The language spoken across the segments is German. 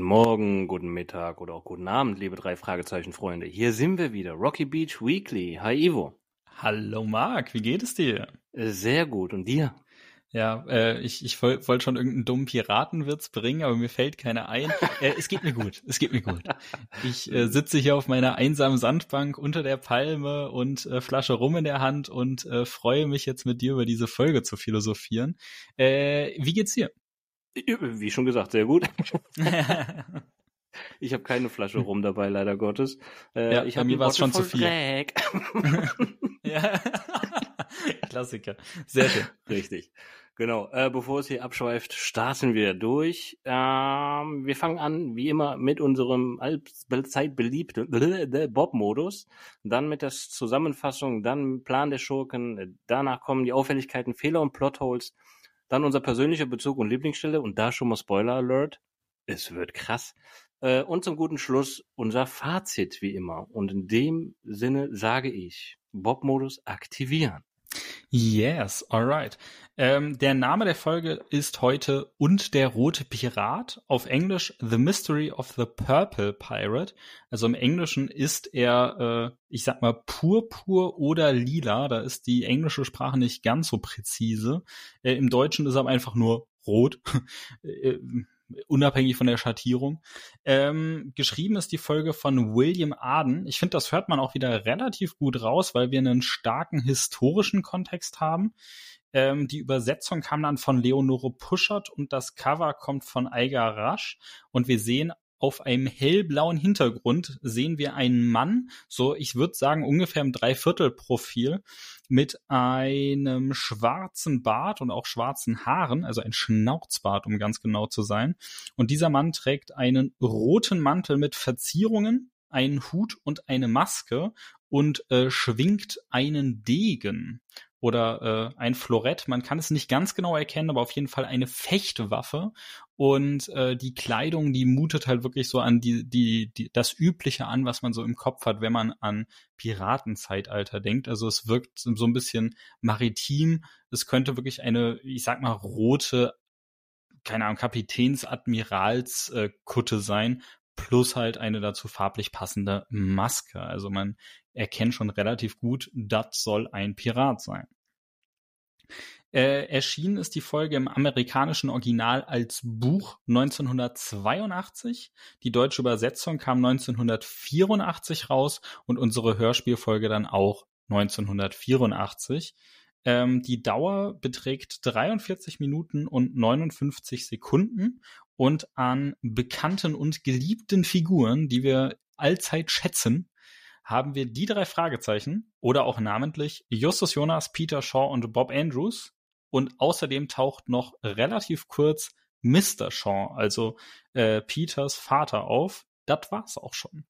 Guten Morgen, guten Mittag oder auch guten Abend, liebe drei Fragezeichen Freunde. Hier sind wir wieder, Rocky Beach Weekly. Hi Ivo. Hallo Marc, wie geht es dir? Äh, sehr gut und dir? Ja, äh, ich, ich wollte schon irgendeinen dummen Piratenwitz bringen, aber mir fällt keiner ein. Äh, es geht mir gut, es geht mir gut. Ich äh, sitze hier auf meiner einsamen Sandbank unter der Palme und äh, Flasche Rum in der Hand und äh, freue mich jetzt mit dir über diese Folge zu philosophieren. Äh, wie geht's dir? Wie schon gesagt, sehr gut. ich habe keine Flasche Rum dabei, leider Gottes. Äh, ja, ich bei mir war es schon zu viel. ja. Klassiker. Sehr schön. Richtig. Genau. Äh, bevor es hier abschweift, starten wir durch. Ähm, wir fangen an, wie immer, mit unserem allzeit beliebten Bob-Modus. Dann mit der Zusammenfassung, dann Plan der Schurken. Danach kommen die Auffälligkeiten, Fehler und Plotholes. Dann unser persönlicher Bezug und Lieblingsstelle. Und da schon mal Spoiler Alert. Es wird krass. Äh, und zum guten Schluss unser Fazit, wie immer. Und in dem Sinne sage ich, Bob-Modus aktivieren. Yes, alright. Ähm, der Name der Folge ist heute Und der rote Pirat. Auf Englisch The Mystery of the Purple Pirate. Also im Englischen ist er, äh, ich sag mal, purpur oder lila. Da ist die englische Sprache nicht ganz so präzise. Äh, Im Deutschen ist er einfach nur rot. Äh, unabhängig von der Schattierung. Ähm, geschrieben ist die Folge von William Arden. Ich finde, das hört man auch wieder relativ gut raus, weil wir einen starken historischen Kontext haben. Ähm, die Übersetzung kam dann von Leonore Puschert und das Cover kommt von Eiger Rasch. Und wir sehen auf einem hellblauen Hintergrund sehen wir einen Mann, so ich würde sagen ungefähr im Dreiviertelprofil, mit einem schwarzen Bart und auch schwarzen Haaren, also ein Schnauzbart, um ganz genau zu sein. Und dieser Mann trägt einen roten Mantel mit Verzierungen, einen Hut und eine Maske und äh, schwingt einen Degen oder äh, ein Florett. Man kann es nicht ganz genau erkennen, aber auf jeden Fall eine Fechtwaffe. Und äh, die Kleidung, die mutet halt wirklich so an die, die, die, das Übliche an, was man so im Kopf hat, wenn man an Piratenzeitalter denkt. Also es wirkt so ein bisschen maritim. Es könnte wirklich eine, ich sag mal, rote keine Ahnung, Kapitäns, Admirals äh, Kutte sein, plus halt eine dazu farblich passende Maske. Also man erkennt schon relativ gut, das soll ein Pirat sein. Äh, erschienen ist die Folge im amerikanischen Original als Buch 1982. Die deutsche Übersetzung kam 1984 raus und unsere Hörspielfolge dann auch 1984. Ähm, die Dauer beträgt 43 Minuten und 59 Sekunden und an bekannten und geliebten Figuren, die wir allzeit schätzen, haben wir die drei Fragezeichen oder auch namentlich Justus Jonas, Peter Shaw und Bob Andrews. Und außerdem taucht noch relativ kurz Mr. Shaw, also äh, Peters Vater, auf. Das war's auch schon.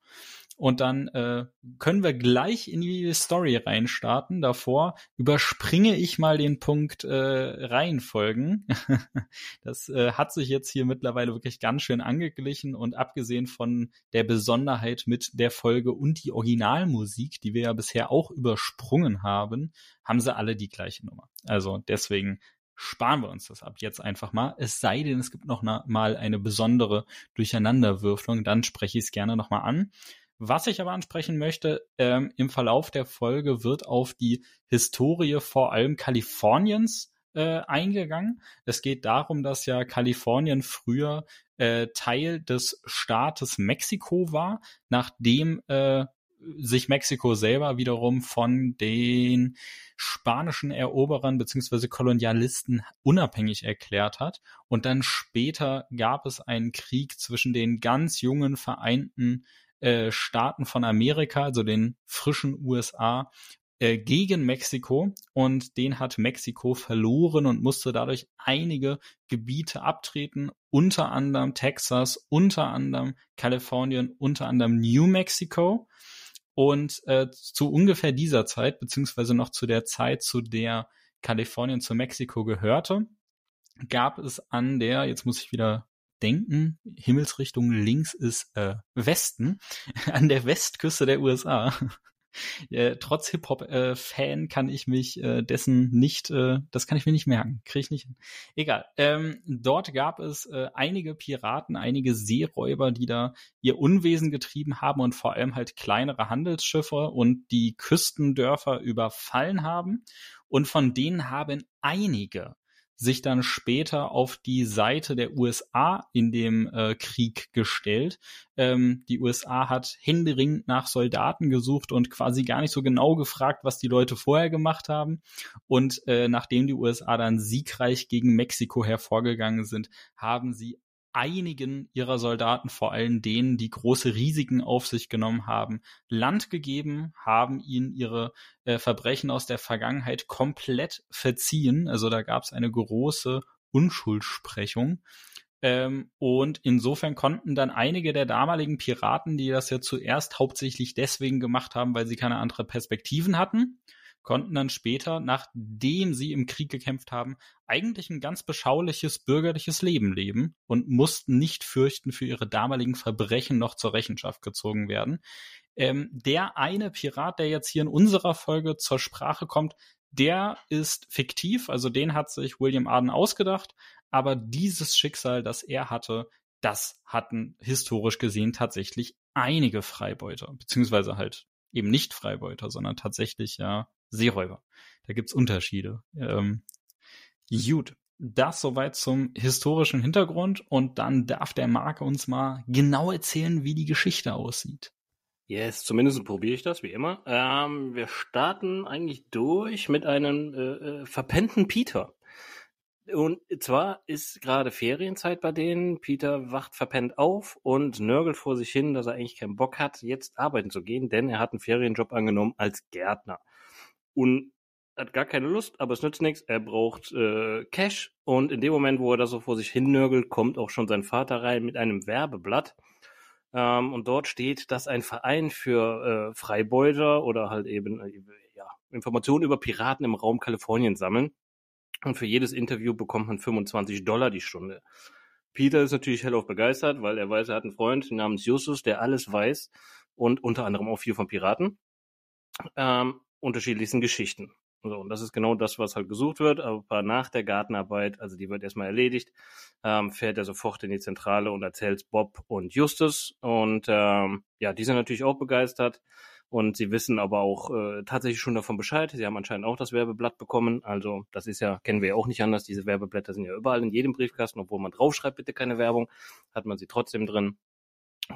Und dann äh, können wir gleich in die Story reinstarten. Davor überspringe ich mal den Punkt äh, Reihenfolgen. das äh, hat sich jetzt hier mittlerweile wirklich ganz schön angeglichen und abgesehen von der Besonderheit mit der Folge und die Originalmusik, die wir ja bisher auch übersprungen haben, haben sie alle die gleiche Nummer. Also deswegen sparen wir uns das ab jetzt einfach mal. Es sei denn, es gibt noch mal eine besondere Durcheinanderwürfelung, dann spreche ich es gerne nochmal an. Was ich aber ansprechen möchte, ähm, im Verlauf der Folge wird auf die Historie vor allem Kaliforniens äh, eingegangen. Es geht darum, dass ja Kalifornien früher äh, Teil des Staates Mexiko war, nachdem äh, sich Mexiko selber wiederum von den spanischen Eroberern beziehungsweise Kolonialisten unabhängig erklärt hat. Und dann später gab es einen Krieg zwischen den ganz jungen vereinten äh, Staaten von Amerika, also den frischen USA, äh, gegen Mexiko und den hat Mexiko verloren und musste dadurch einige Gebiete abtreten, unter anderem Texas, unter anderem Kalifornien, unter anderem New Mexico. Und äh, zu ungefähr dieser Zeit, beziehungsweise noch zu der Zeit, zu der Kalifornien zu Mexiko gehörte, gab es an der, jetzt muss ich wieder denken, Himmelsrichtung links ist äh, Westen, an der Westküste der USA, äh, trotz Hip-Hop-Fan äh, kann ich mich äh, dessen nicht, äh, das kann ich mir nicht merken. Kriege ich nicht hin. Egal. Ähm, dort gab es äh, einige Piraten, einige Seeräuber, die da ihr Unwesen getrieben haben und vor allem halt kleinere Handelsschiffe und die Küstendörfer überfallen haben. Und von denen haben einige sich dann später auf die Seite der USA in dem äh, Krieg gestellt. Ähm, die USA hat händeringend nach Soldaten gesucht und quasi gar nicht so genau gefragt, was die Leute vorher gemacht haben. Und äh, nachdem die USA dann siegreich gegen Mexiko hervorgegangen sind, haben sie einigen ihrer Soldaten, vor allem denen, die große Risiken auf sich genommen haben, Land gegeben, haben ihnen ihre äh, Verbrechen aus der Vergangenheit komplett verziehen. Also da gab es eine große Unschuldsprechung. Ähm, und insofern konnten dann einige der damaligen Piraten, die das ja zuerst hauptsächlich deswegen gemacht haben, weil sie keine anderen Perspektiven hatten, konnten dann später, nachdem sie im Krieg gekämpft haben, eigentlich ein ganz beschauliches bürgerliches Leben leben und mussten nicht fürchten, für ihre damaligen Verbrechen noch zur Rechenschaft gezogen werden. Ähm, der eine Pirat, der jetzt hier in unserer Folge zur Sprache kommt, der ist fiktiv, also den hat sich William Arden ausgedacht, aber dieses Schicksal, das er hatte, das hatten historisch gesehen tatsächlich einige Freibeuter, beziehungsweise halt eben nicht Freibeuter, sondern tatsächlich ja Seeräuber. Da gibt's Unterschiede. Ähm, gut, das soweit zum historischen Hintergrund und dann darf der Marc uns mal genau erzählen, wie die Geschichte aussieht. Yes, zumindest probiere ich das, wie immer. Ähm, wir starten eigentlich durch mit einem äh, äh, verpennten Peter. Und zwar ist gerade Ferienzeit bei denen. Peter wacht verpennt auf und nörgelt vor sich hin, dass er eigentlich keinen Bock hat, jetzt arbeiten zu gehen, denn er hat einen Ferienjob angenommen als Gärtner und hat gar keine Lust, aber es nützt nichts. Er braucht äh, Cash und in dem Moment, wo er da so vor sich hin nörgelt, kommt auch schon sein Vater rein mit einem Werbeblatt. Ähm, und dort steht, dass ein Verein für äh, Freibeuter oder halt eben äh, ja, Informationen über Piraten im Raum Kalifornien sammeln. Und für jedes Interview bekommt man 25 Dollar die Stunde. Peter ist natürlich hellauf begeistert, weil er weiß, er hat einen Freund namens Justus, der alles weiß und unter anderem auch viel von Piraten. Ähm, unterschiedlichsten Geschichten. So, und das ist genau das, was halt gesucht wird. Aber nach der Gartenarbeit, also die wird erstmal erledigt, ähm, fährt er sofort in die Zentrale und erzählt Bob und Justus. Und ähm, ja, die sind natürlich auch begeistert. Und sie wissen aber auch äh, tatsächlich schon davon Bescheid. Sie haben anscheinend auch das Werbeblatt bekommen. Also das ist ja, kennen wir ja auch nicht anders. Diese Werbeblätter sind ja überall in jedem Briefkasten, obwohl man draufschreibt, bitte keine Werbung, hat man sie trotzdem drin.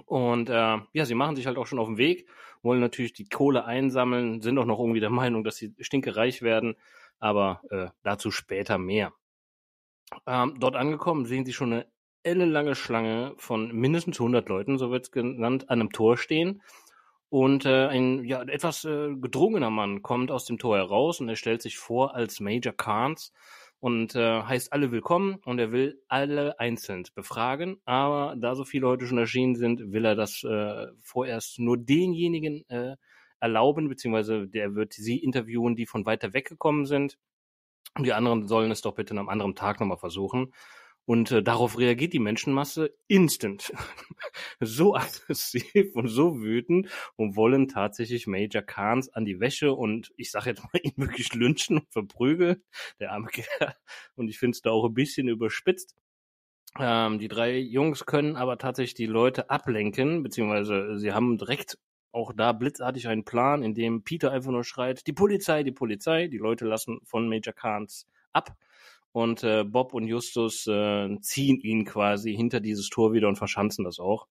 Und äh, ja, sie machen sich halt auch schon auf den Weg, wollen natürlich die Kohle einsammeln, sind auch noch irgendwie der Meinung, dass sie stinkereich werden, aber äh, dazu später mehr. Ähm, dort angekommen sehen sie schon eine ellenlange Schlange von mindestens 100 Leuten, so wird es genannt, an einem Tor stehen. Und äh, ein ja, etwas äh, gedrungener Mann kommt aus dem Tor heraus und er stellt sich vor als Major Carnes und äh, heißt alle willkommen und er will alle einzeln befragen. Aber da so viele heute schon erschienen sind, will er das äh, vorerst nur denjenigen äh, erlauben, beziehungsweise der wird sie interviewen, die von weiter weggekommen sind. Und die anderen sollen es doch bitte an einem anderen Tag nochmal versuchen. Und äh, darauf reagiert die Menschenmasse instant. so aggressiv und so wütend und wollen tatsächlich Major Khans an die Wäsche und ich sage jetzt mal ihn wirklich lynchen und verprügeln, der arme Kerl. Und ich finde es da auch ein bisschen überspitzt. Ähm, die drei Jungs können aber tatsächlich die Leute ablenken, beziehungsweise sie haben direkt auch da blitzartig einen Plan, in dem Peter einfach nur schreit, die Polizei, die Polizei. Die Leute lassen von Major Khans ab und äh, Bob und Justus äh, ziehen ihn quasi hinter dieses Tor wieder und verschanzen das auch.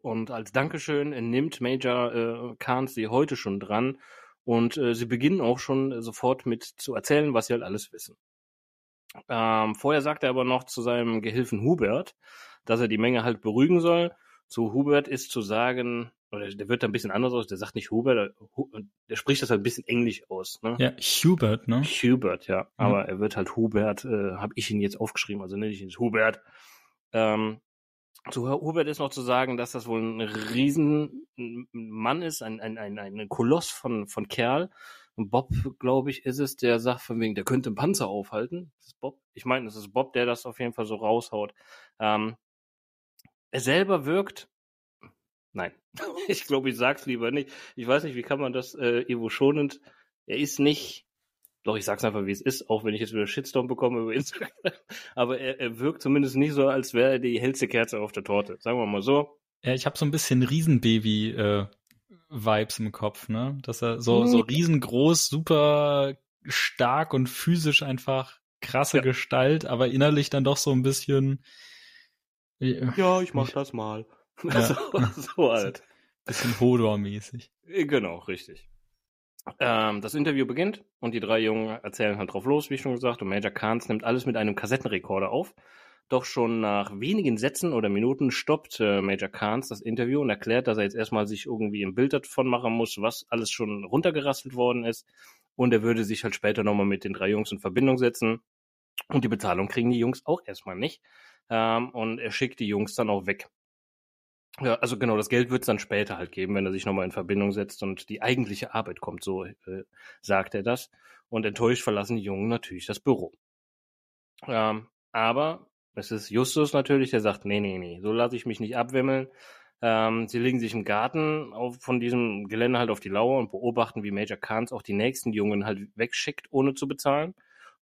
Und als Dankeschön nimmt Major äh, Kahns sie heute schon dran und äh, sie beginnen auch schon sofort mit zu erzählen, was sie halt alles wissen. Ähm, vorher sagt er aber noch zu seinem Gehilfen Hubert, dass er die Menge halt beruhigen soll. Zu Hubert ist zu sagen, oder der wird da ein bisschen anders aus, der sagt nicht Hubert, der, der spricht das halt ein bisschen englisch aus. Ne? Ja, Hubert, ne? Hubert, ja. Mhm. Aber er wird halt Hubert, äh, habe ich ihn jetzt aufgeschrieben, also nenne ich ihn Hubert. Ähm, zu Hubert ist noch zu sagen, dass das wohl ein Riesenmann ist, ein, ein, ein, ein Koloss von, von Kerl. Und Bob, glaube ich, ist es, der sagt von wegen, der könnte einen Panzer aufhalten. Das ist Bob. Ich meine, das ist Bob, der das auf jeden Fall so raushaut. Ähm, er selber wirkt Nein. ich glaube, ich sag's lieber nicht. Ich weiß nicht, wie kann man das äh, Evo schonend. Er ist nicht. Doch, ich sag's einfach, wie es ist, auch wenn ich jetzt wieder Shitstorm bekomme über Instagram. Aber er, er wirkt zumindest nicht so, als wäre er die hellste Kerze auf der Torte. Sagen wir mal so. Ja, ich habe so ein bisschen Riesenbaby äh, Vibes im Kopf, ne? Dass er so, so riesengroß, super stark und physisch einfach krasse ja. Gestalt, aber innerlich dann doch so ein bisschen. Ja, ich mach das mal. Ja. so, so halt. Bisschen Hodor-mäßig. Äh, genau, richtig. Ähm, das Interview beginnt und die drei Jungen erzählen halt drauf los, wie schon gesagt, und Major Kahns nimmt alles mit einem Kassettenrekorder auf. Doch schon nach wenigen Sätzen oder Minuten stoppt äh, Major Kahns das Interview und erklärt, dass er jetzt erstmal sich irgendwie ein Bild davon machen muss, was alles schon runtergerastelt worden ist. Und er würde sich halt später nochmal mit den drei Jungs in Verbindung setzen. Und die Bezahlung kriegen die Jungs auch erstmal nicht. Ähm, und er schickt die Jungs dann auch weg. Ja, also genau, das Geld wird es dann später halt geben, wenn er sich nochmal in Verbindung setzt und die eigentliche Arbeit kommt, so äh, sagt er das. Und enttäuscht verlassen die Jungen natürlich das Büro. Ähm, aber es ist Justus natürlich, der sagt, nee, nee, nee, so lasse ich mich nicht abwimmeln. Ähm, sie legen sich im Garten auf, von diesem Gelände halt auf die Lauer und beobachten, wie Major Kahns auch die nächsten Jungen halt wegschickt, ohne zu bezahlen.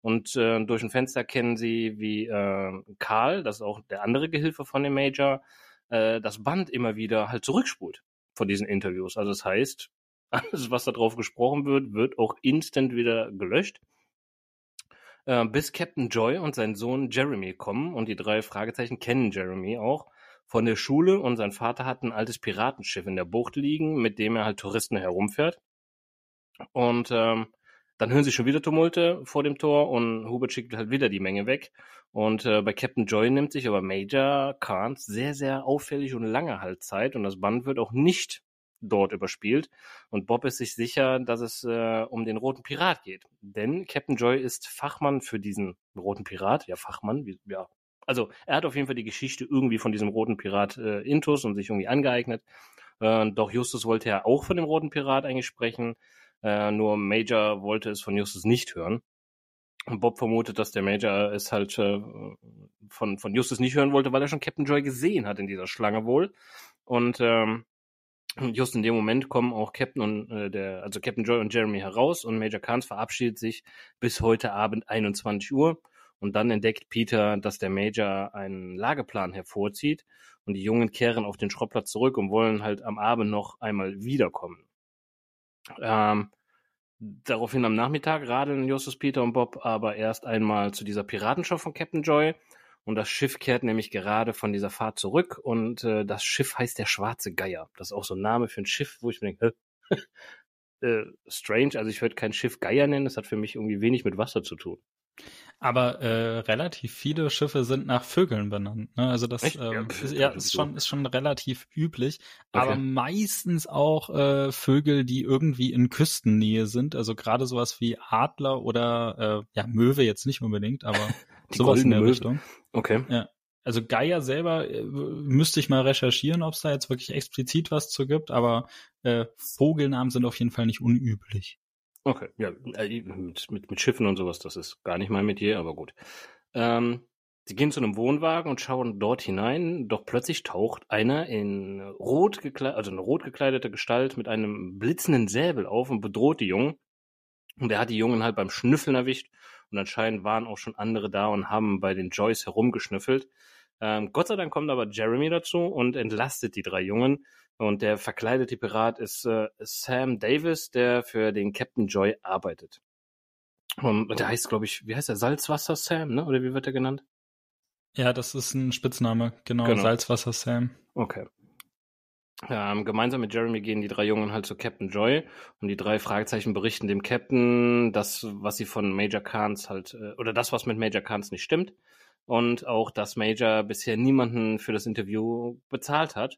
Und äh, durch ein Fenster kennen sie, wie äh, Karl, das ist auch der andere Gehilfe von dem Major, äh, das Band immer wieder halt zurückspult von diesen Interviews. Also das heißt, alles, was da drauf gesprochen wird, wird auch instant wieder gelöscht. Äh, bis Captain Joy und sein Sohn Jeremy kommen und die drei Fragezeichen kennen Jeremy auch von der Schule und sein Vater hat ein altes Piratenschiff in der Bucht liegen, mit dem er halt Touristen herumfährt. Und ähm, dann hören sie schon wieder Tumulte vor dem Tor und Hubert schickt halt wieder die Menge weg. Und äh, bei Captain Joy nimmt sich aber Major Kahns sehr, sehr auffällig und lange halt Zeit und das Band wird auch nicht dort überspielt. Und Bob ist sich sicher, dass es äh, um den roten Pirat geht. Denn Captain Joy ist Fachmann für diesen roten Pirat. Ja, Fachmann, wie, ja. Also er hat auf jeden Fall die Geschichte irgendwie von diesem roten Pirat äh, intus und sich irgendwie angeeignet. Äh, doch Justus wollte ja auch von dem roten Pirat eigentlich sprechen. Äh, nur Major wollte es von Justus nicht hören. Bob vermutet, dass der Major es halt äh, von, von Justus nicht hören wollte, weil er schon Captain Joy gesehen hat in dieser Schlange wohl. Und ähm, just in dem Moment kommen auch Captain und äh, der, also Captain Joy und Jeremy heraus und Major Kahns verabschiedet sich bis heute Abend 21 Uhr. Und dann entdeckt Peter, dass der Major einen Lageplan hervorzieht und die Jungen kehren auf den Schrottplatz zurück und wollen halt am Abend noch einmal wiederkommen. Ähm, daraufhin am Nachmittag radeln Justus, Peter und Bob aber erst einmal zu dieser Piratenshow von Captain Joy und das Schiff kehrt nämlich gerade von dieser Fahrt zurück und äh, das Schiff heißt der Schwarze Geier. Das ist auch so ein Name für ein Schiff, wo ich mir denke, äh, strange. Also ich würde kein Schiff Geier nennen, das hat für mich irgendwie wenig mit Wasser zu tun. Aber äh, relativ viele Schiffe sind nach Vögeln benannt. Ne? Also das ähm, ist, ja, ist, schon, ist schon relativ üblich. Okay. Aber meistens auch äh, Vögel, die irgendwie in Küstennähe sind. Also gerade sowas wie Adler oder äh, ja Möwe jetzt nicht unbedingt, aber Die Sowas in der Möwe. Richtung. Okay. Ja. Also Geier selber äh, müsste ich mal recherchieren, ob es da jetzt wirklich explizit was zu gibt, aber äh, Vogelnamen sind auf jeden Fall nicht unüblich. Okay, ja, äh, mit, mit, mit Schiffen und sowas, das ist gar nicht mein Metier, aber gut. Ähm, sie gehen zu einem Wohnwagen und schauen dort hinein, doch plötzlich taucht einer in rot gekleidet, also eine rot gekleidete Gestalt mit einem blitzenden Säbel auf und bedroht die Jungen. Und er hat die Jungen halt beim Schnüffeln erwischt und anscheinend waren auch schon andere da und haben bei den Joys herumgeschnüffelt. Ähm, Gott sei Dank kommt aber Jeremy dazu und entlastet die drei Jungen. Und der verkleidete Pirat ist äh, Sam Davis, der für den Captain Joy arbeitet. Und der heißt, glaube ich, wie heißt der? Salzwasser Sam, ne? Oder wie wird er genannt? Ja, das ist ein Spitzname, genau, genau. Salzwasser Sam. Okay. Ähm, gemeinsam mit Jeremy gehen die drei Jungen halt zu Captain Joy und die drei Fragezeichen berichten dem Captain das, was sie von Major Kahns halt, äh, oder das, was mit Major Kahns nicht stimmt. Und auch, dass Major bisher niemanden für das Interview bezahlt hat.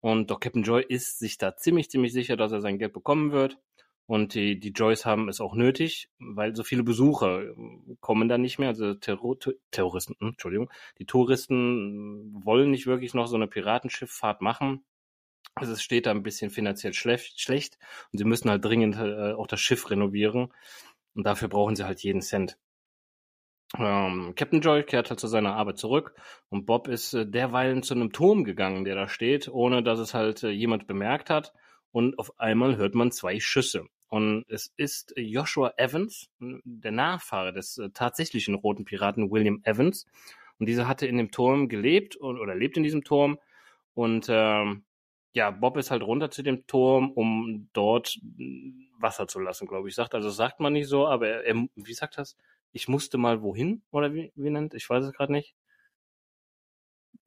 Und doch Captain Joy ist sich da ziemlich, ziemlich sicher, dass er sein Geld bekommen wird. Und die, die Joys haben es auch nötig, weil so viele Besucher kommen da nicht mehr. Also Terror, Terroristen, hm, Entschuldigung, die Touristen wollen nicht wirklich noch so eine Piratenschifffahrt machen also es steht da ein bisschen finanziell schlecht, schlecht und sie müssen halt dringend äh, auch das Schiff renovieren und dafür brauchen sie halt jeden Cent. Ähm, Captain Joy kehrt halt zu seiner Arbeit zurück und Bob ist äh, derweilen zu einem Turm gegangen, der da steht, ohne dass es halt äh, jemand bemerkt hat. Und auf einmal hört man zwei Schüsse. Und es ist Joshua Evans, der Nachfahre des äh, tatsächlichen roten Piraten William Evans. Und dieser hatte in dem Turm gelebt und, oder lebt in diesem Turm. Und ähm, ja, Bob ist halt runter zu dem Turm, um dort Wasser zu lassen, glaube ich. Sagt, also sagt man nicht so, aber er, er wie sagt das? Ich musste mal wohin? Oder wie, wie nennt? Ich weiß es gerade nicht.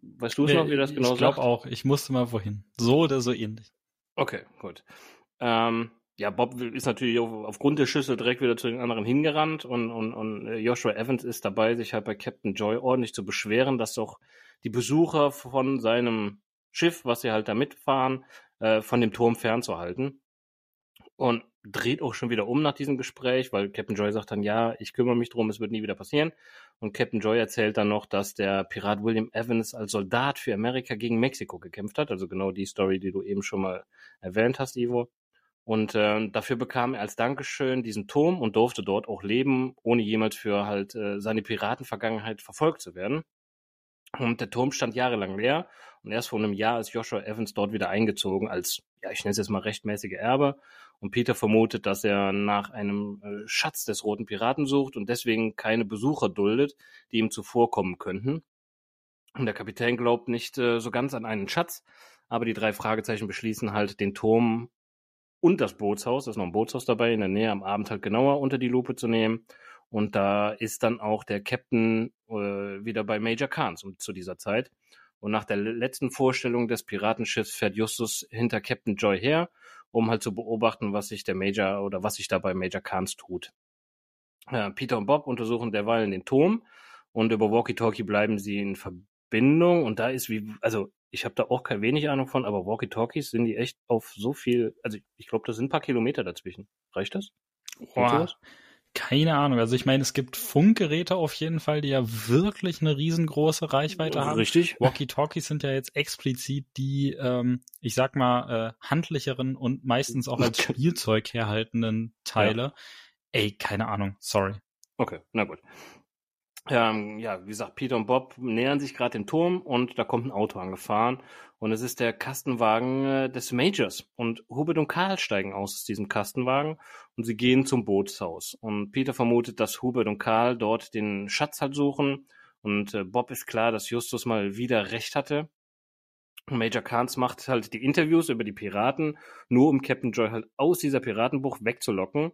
Weißt du es noch, wie das genau Ich glaube auch, ich musste mal wohin. So oder so ähnlich. Okay, gut. Ähm, ja, Bob ist natürlich auf, aufgrund der Schüsse direkt wieder zu den anderen hingerannt und, und, und äh, Joshua Evans ist dabei, sich halt bei Captain Joy ordentlich zu beschweren, dass doch die Besucher von seinem Schiff, was sie halt da mitfahren, äh, von dem Turm fernzuhalten. Und dreht auch schon wieder um nach diesem Gespräch, weil Captain Joy sagt dann, ja, ich kümmere mich drum, es wird nie wieder passieren. Und Captain Joy erzählt dann noch, dass der Pirat William Evans als Soldat für Amerika gegen Mexiko gekämpft hat. Also genau die Story, die du eben schon mal erwähnt hast, Ivo. Und äh, dafür bekam er als Dankeschön diesen Turm und durfte dort auch leben, ohne jemals für halt äh, seine Piratenvergangenheit verfolgt zu werden. Und der Turm stand jahrelang leer und erst vor einem Jahr ist Joshua Evans dort wieder eingezogen als, ja, ich nenne es jetzt mal rechtmäßige Erbe. Und Peter vermutet, dass er nach einem äh, Schatz des Roten Piraten sucht und deswegen keine Besucher duldet, die ihm zuvorkommen könnten. Und der Kapitän glaubt nicht äh, so ganz an einen Schatz, aber die drei Fragezeichen beschließen halt, den Turm und das Bootshaus, da ist noch ein Bootshaus dabei, in der Nähe am Abend halt genauer unter die Lupe zu nehmen. Und da ist dann auch der Captain äh, wieder bei Major Khan zu, zu dieser Zeit. Und nach der letzten Vorstellung des Piratenschiffs fährt Justus hinter Captain Joy her, um halt zu beobachten, was sich der Major oder was sich da bei Major Khans tut. Ja, Peter und Bob untersuchen derweil den Turm und über Walkie-Talkie bleiben sie in Verbindung. Und da ist wie, also ich habe da auch kein wenig Ahnung von, aber Walkie-Talkies sind die echt auf so viel, also ich glaube, da sind ein paar Kilometer dazwischen. Reicht das? Boah, keine Ahnung. Also ich meine, es gibt Funkgeräte auf jeden Fall, die ja wirklich eine riesengroße Reichweite haben. Richtig. Walkie-Talkies sind ja jetzt explizit die, ähm, ich sag mal, äh, handlicheren und meistens auch als Spielzeug herhaltenden Teile. Ja. Ey, keine Ahnung, sorry. Okay, na gut. Ähm, ja, wie gesagt, Peter und Bob nähern sich gerade dem Turm und da kommt ein Auto angefahren und es ist der Kastenwagen äh, des Majors. Und Hubert und Karl steigen aus diesem Kastenwagen und sie gehen zum Bootshaus. Und Peter vermutet, dass Hubert und Karl dort den Schatz halt suchen. Und äh, Bob ist klar, dass Justus mal wieder recht hatte. Major Kahns macht halt die Interviews über die Piraten, nur um Captain Joy halt aus dieser Piratenbuch wegzulocken.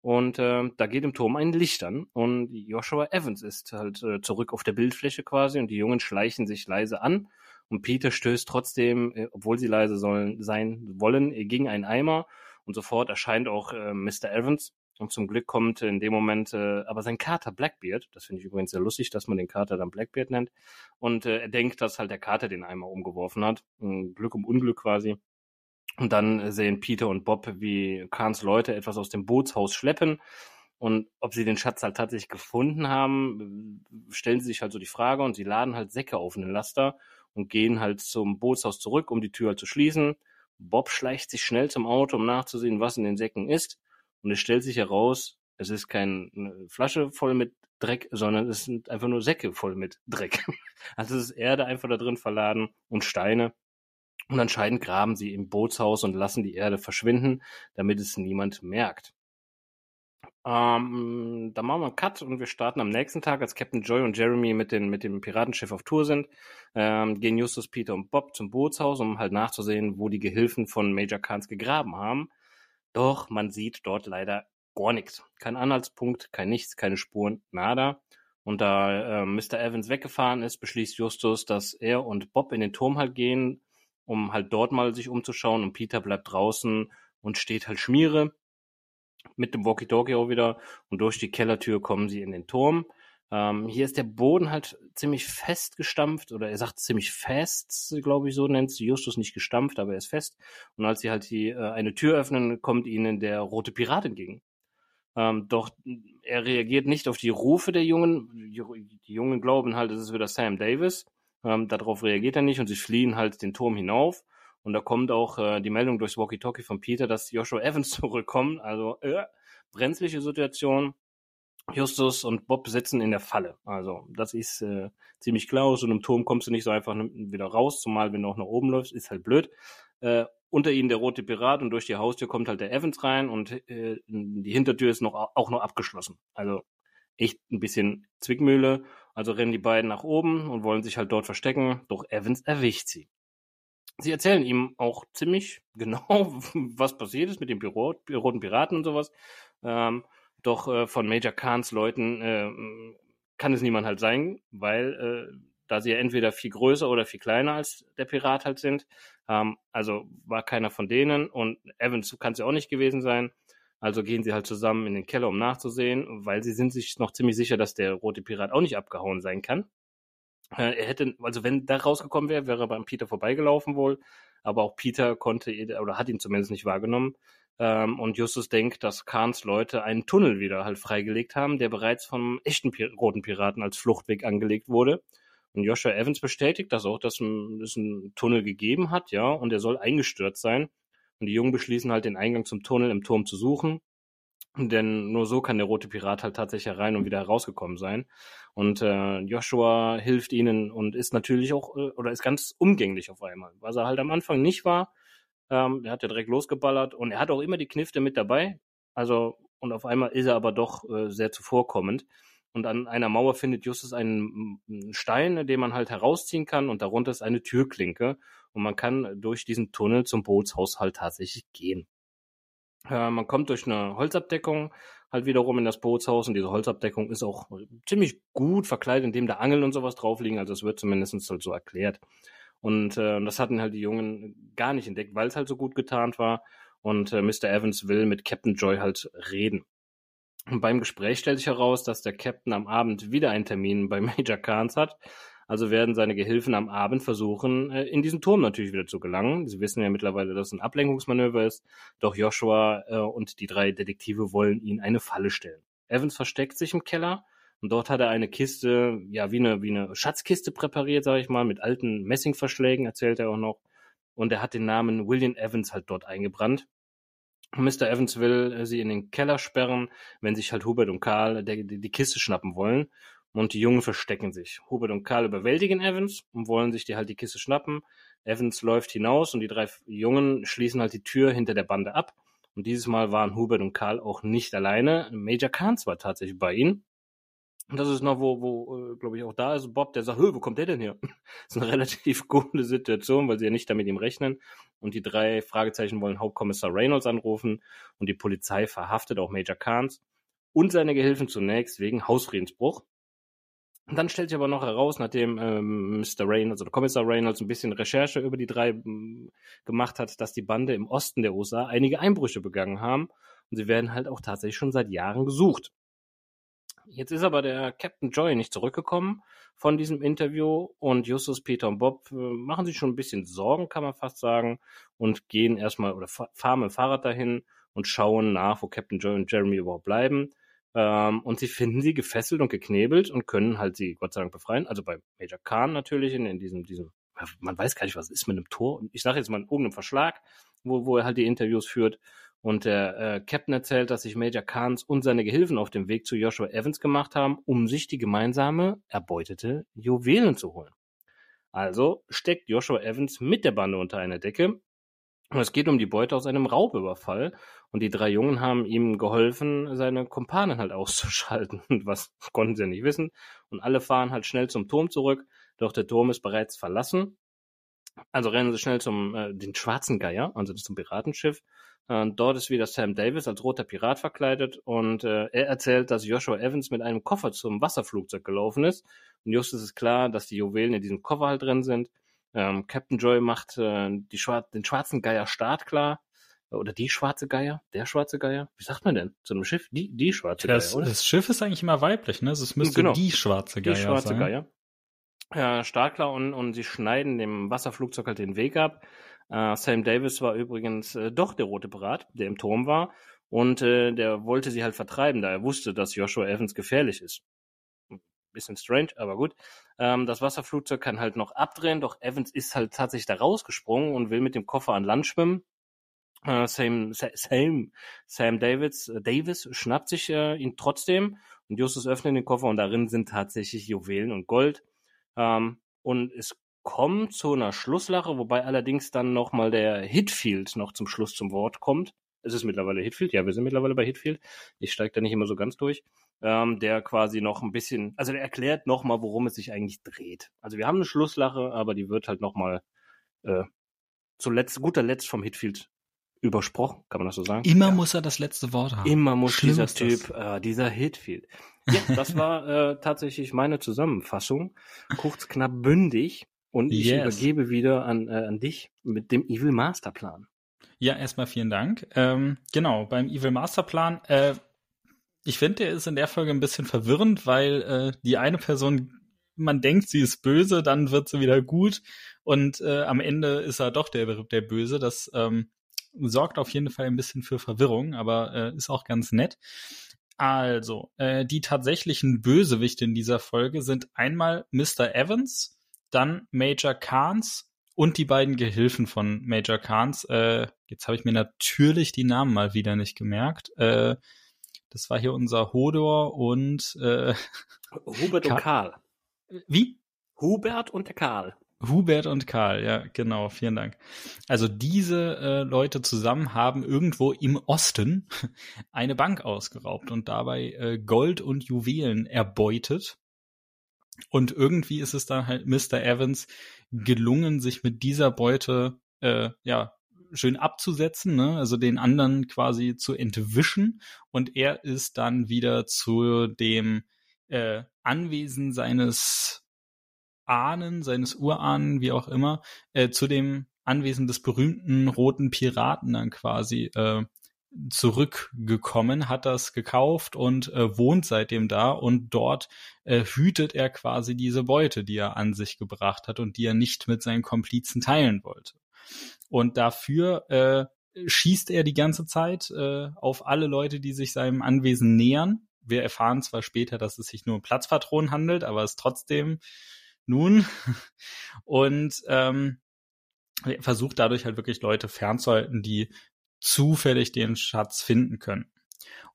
Und äh, da geht im Turm ein Licht an und Joshua Evans ist halt äh, zurück auf der Bildfläche quasi und die Jungen schleichen sich leise an und Peter stößt trotzdem, äh, obwohl sie leise sollen sein wollen, gegen einen Eimer. Und sofort erscheint auch äh, Mr. Evans. Und zum Glück kommt in dem Moment äh, aber sein Kater Blackbeard, das finde ich übrigens sehr lustig, dass man den Kater dann Blackbeard nennt. Und äh, er denkt, dass halt der Kater den Eimer umgeworfen hat, Glück um Unglück quasi. Und dann sehen Peter und Bob, wie Kahns Leute etwas aus dem Bootshaus schleppen. Und ob sie den Schatz halt tatsächlich gefunden haben, stellen sie sich halt so die Frage. Und sie laden halt Säcke auf einen Laster und gehen halt zum Bootshaus zurück, um die Tür halt zu schließen. Bob schleicht sich schnell zum Auto, um nachzusehen, was in den Säcken ist. Und es stellt sich heraus, es ist keine Flasche voll mit Dreck, sondern es sind einfach nur Säcke voll mit Dreck. Also es ist Erde einfach da drin verladen und Steine. Und anscheinend graben sie im Bootshaus und lassen die Erde verschwinden, damit es niemand merkt. Ähm, dann machen wir einen Cut und wir starten am nächsten Tag, als Captain Joy und Jeremy mit, den, mit dem Piratenschiff auf Tour sind, ähm, gehen Justus, Peter und Bob zum Bootshaus, um halt nachzusehen, wo die Gehilfen von Major Kahns gegraben haben. Doch man sieht dort leider gar nichts. Kein Anhaltspunkt, kein Nichts, keine Spuren, nada. Und da äh, Mr. Evans weggefahren ist, beschließt Justus, dass er und Bob in den Turm halt gehen, um halt dort mal sich umzuschauen und Peter bleibt draußen und steht halt Schmiere mit dem Walkie-Talkie auch wieder und durch die Kellertür kommen sie in den Turm. Ähm, hier ist der Boden halt ziemlich fest gestampft oder er sagt ziemlich fest, glaube ich, so nennt sie Justus nicht gestampft, aber er ist fest. Und als sie halt die, äh, eine Tür öffnen, kommt ihnen der rote Pirat entgegen. Ähm, doch er reagiert nicht auf die Rufe der Jungen. Die Jungen glauben halt, es ist wieder Sam Davis. Ähm, darauf reagiert er nicht und sie fliehen halt den Turm hinauf. Und da kommt auch äh, die Meldung durchs Walkie-Talkie von Peter, dass Joshua Evans zurückkommt. Also äh, brenzliche Situation. Justus und Bob sitzen in der Falle. Also das ist äh, ziemlich klar. Aus so einem Turm kommst du nicht so einfach wieder raus, zumal wenn du auch nach oben läufst, ist halt blöd. Äh, unter ihnen der rote Pirat und durch die Haustür kommt halt der Evans rein und äh, die Hintertür ist noch auch noch abgeschlossen. Also echt ein bisschen Zwickmühle. Also rennen die beiden nach oben und wollen sich halt dort verstecken, doch Evans erwischt sie. Sie erzählen ihm auch ziemlich genau, was passiert ist mit dem Büro, roten Piraten und sowas. Ähm, doch äh, von Major Khans Leuten äh, kann es niemand halt sein, weil äh, da sie ja entweder viel größer oder viel kleiner als der Pirat halt sind. Ähm, also war keiner von denen und Evans kann es ja auch nicht gewesen sein. Also gehen sie halt zusammen in den Keller, um nachzusehen, weil sie sind sich noch ziemlich sicher, dass der rote Pirat auch nicht abgehauen sein kann. Äh, er hätte, also wenn da rausgekommen wäre, wäre er beim Peter vorbeigelaufen wohl. Aber auch Peter konnte oder hat ihn zumindest nicht wahrgenommen. Ähm, und Justus denkt, dass Kahns Leute einen Tunnel wieder halt freigelegt haben, der bereits vom echten roten Piraten als Fluchtweg angelegt wurde. Und Joshua Evans bestätigt das auch, dass es einen Tunnel gegeben hat, ja, und er soll eingestürzt sein. Und die Jungen beschließen halt, den Eingang zum Tunnel im Turm zu suchen. Denn nur so kann der rote Pirat halt tatsächlich rein und wieder herausgekommen sein. Und äh, Joshua hilft ihnen und ist natürlich auch, äh, oder ist ganz umgänglich auf einmal. Was er halt am Anfang nicht war, ähm, der hat ja direkt losgeballert und er hat auch immer die Knifte mit dabei. Also, und auf einmal ist er aber doch äh, sehr zuvorkommend. Und an einer Mauer findet Justus einen, Stein, den man halt herausziehen kann und darunter ist eine Türklinke. Und man kann durch diesen Tunnel zum Bootshaus halt tatsächlich gehen. Äh, man kommt durch eine Holzabdeckung halt wiederum in das Bootshaus und diese Holzabdeckung ist auch ziemlich gut verkleidet, indem da Angeln und sowas drauf liegen. Also es wird zumindest halt so erklärt. Und äh, das hatten halt die Jungen gar nicht entdeckt, weil es halt so gut getarnt war. Und äh, Mr. Evans will mit Captain Joy halt reden. Und beim Gespräch stellt sich heraus, dass der Captain am Abend wieder einen Termin bei Major Kahns hat also werden seine Gehilfen am Abend versuchen, äh, in diesen Turm natürlich wieder zu gelangen. Sie wissen ja mittlerweile, dass es ein Ablenkungsmanöver ist. Doch Joshua äh, und die drei Detektive wollen ihn eine Falle stellen. Evans versteckt sich im Keller und dort hat er eine Kiste, ja, wie eine, wie eine Schatzkiste präpariert, sage ich mal, mit alten Messingverschlägen, erzählt er auch noch. Und er hat den Namen William Evans halt dort eingebrannt. Mr. Evans will äh, sie in den Keller sperren, wenn sich halt Hubert und Karl die, die Kiste schnappen wollen und die Jungen verstecken sich. Hubert und Karl überwältigen Evans und wollen sich die halt die Kiste schnappen. Evans läuft hinaus und die drei Jungen schließen halt die Tür hinter der Bande ab. Und dieses Mal waren Hubert und Karl auch nicht alleine. Major Kahns war tatsächlich bei ihnen. Und das ist noch, wo, wo äh, glaube ich, auch da ist Bob, der sagt, wo kommt der denn her? das ist eine relativ coole Situation, weil sie ja nicht damit ihm rechnen. Und die drei Fragezeichen wollen Hauptkommissar Reynolds anrufen und die Polizei verhaftet auch Major Kahns und seine Gehilfen zunächst wegen Hausfriedensbruch. Und dann stellt sich aber noch heraus, nachdem ähm, Mr. Reynolds oder Kommissar Reynolds ein bisschen Recherche über die drei m, gemacht hat, dass die Bande im Osten der USA einige Einbrüche begangen haben. Und sie werden halt auch tatsächlich schon seit Jahren gesucht. Jetzt ist aber der Captain Joy nicht zurückgekommen von diesem Interview und Justus, Peter und Bob äh, machen sich schon ein bisschen Sorgen, kann man fast sagen, und gehen erstmal oder fahren mit dem Fahrrad dahin und schauen nach, wo Captain Joy und Jeremy überhaupt bleiben. Ähm, und sie finden sie gefesselt und geknebelt und können halt sie Gott sei Dank befreien. Also bei Major Khan natürlich in, in diesem, diesem, man weiß gar nicht, was ist mit einem Tor. Ich sage jetzt mal in irgendeinem Verschlag, wo, wo er halt die Interviews führt. Und der äh, Captain erzählt, dass sich Major Kahns und seine Gehilfen auf dem Weg zu Joshua Evans gemacht haben, um sich die gemeinsame erbeutete Juwelen zu holen. Also steckt Joshua Evans mit der Bande unter einer Decke es geht um die Beute aus einem Raubüberfall. Und die drei Jungen haben ihm geholfen, seine Kumpanen halt auszuschalten. Was konnten sie nicht wissen. Und alle fahren halt schnell zum Turm zurück. Doch der Turm ist bereits verlassen. Also rennen sie schnell zum äh, den schwarzen Geier, also zum Piratenschiff. Äh, dort ist wieder Sam Davis als roter Pirat verkleidet und äh, er erzählt, dass Joshua Evans mit einem Koffer zum Wasserflugzeug gelaufen ist. Und just ist es klar, dass die Juwelen in diesem Koffer halt drin sind. Ähm, Captain Joy macht äh, die Schwar den schwarzen Geier startklar. Oder die schwarze Geier? Der schwarze Geier? Wie sagt man denn zu einem Schiff? Die, die schwarze das, Geier, oder? Das Schiff ist eigentlich immer weiblich, ne? Also es müsste genau. die schwarze Geier sein. Die schwarze sein. Geier. Ja, startklar und, und sie schneiden dem Wasserflugzeug halt den Weg ab. Äh, Sam Davis war übrigens äh, doch der rote Pirat, der im Turm war. Und äh, der wollte sie halt vertreiben, da er wusste, dass Joshua Evans gefährlich ist bisschen strange, aber gut. Ähm, das Wasserflugzeug kann halt noch abdrehen, doch Evans ist halt tatsächlich da rausgesprungen und will mit dem Koffer an Land schwimmen. Äh, Sam, Sam, Sam Davids, äh, Davis schnappt sich äh, ihn trotzdem und Justus öffnet den Koffer und darin sind tatsächlich Juwelen und Gold. Ähm, und es kommt zu einer Schlusslache, wobei allerdings dann nochmal der Hitfield noch zum Schluss zum Wort kommt. Es ist mittlerweile Hitfield, ja, wir sind mittlerweile bei Hitfield. Ich steige da nicht immer so ganz durch. Ähm, der quasi noch ein bisschen, also der erklärt nochmal, worum es sich eigentlich dreht. Also wir haben eine Schlusslache, aber die wird halt nochmal äh, zuletzt, guter Letzt vom Hitfield übersprochen, kann man das so sagen? Immer ja. muss er das letzte Wort haben. Immer muss Schlimm dieser Typ, äh, dieser Hitfield. Ja, das war äh, tatsächlich meine Zusammenfassung. Kurz, knapp, bündig. Und ich yes. übergebe wieder an, äh, an dich mit dem Evil Masterplan. Ja, erstmal vielen Dank. Ähm, genau, beim Evil Masterplan, äh, ich finde, der ist in der Folge ein bisschen verwirrend, weil äh, die eine Person, man denkt, sie ist böse, dann wird sie wieder gut und äh, am Ende ist er doch der, der Böse. Das ähm, sorgt auf jeden Fall ein bisschen für Verwirrung, aber äh, ist auch ganz nett. Also, äh, die tatsächlichen Bösewichte in dieser Folge sind einmal Mr. Evans, dann Major Kahns und die beiden Gehilfen von Major Kahns. Äh, jetzt habe ich mir natürlich die Namen mal wieder nicht gemerkt. Äh, das war hier unser Hodor und äh, Hubert und Karl. Wie? Hubert und der Karl. Hubert und Karl, ja, genau, vielen Dank. Also diese äh, Leute zusammen haben irgendwo im Osten eine Bank ausgeraubt und dabei äh, Gold und Juwelen erbeutet. Und irgendwie ist es dann halt Mr. Evans gelungen, sich mit dieser Beute äh, ja schön abzusetzen, ne? also den anderen quasi zu entwischen. Und er ist dann wieder zu dem äh, Anwesen seines Ahnen, seines Urahnen, wie auch immer, äh, zu dem Anwesen des berühmten roten Piraten dann quasi äh, zurückgekommen, hat das gekauft und äh, wohnt seitdem da und dort äh, hütet er quasi diese Beute, die er an sich gebracht hat und die er nicht mit seinen Komplizen teilen wollte. Und dafür äh, schießt er die ganze Zeit äh, auf alle Leute, die sich seinem Anwesen nähern. Wir erfahren zwar später, dass es sich nur um Platzpatronen handelt, aber es trotzdem nun. Und ähm, versucht dadurch halt wirklich Leute fernzuhalten, die zufällig den Schatz finden können.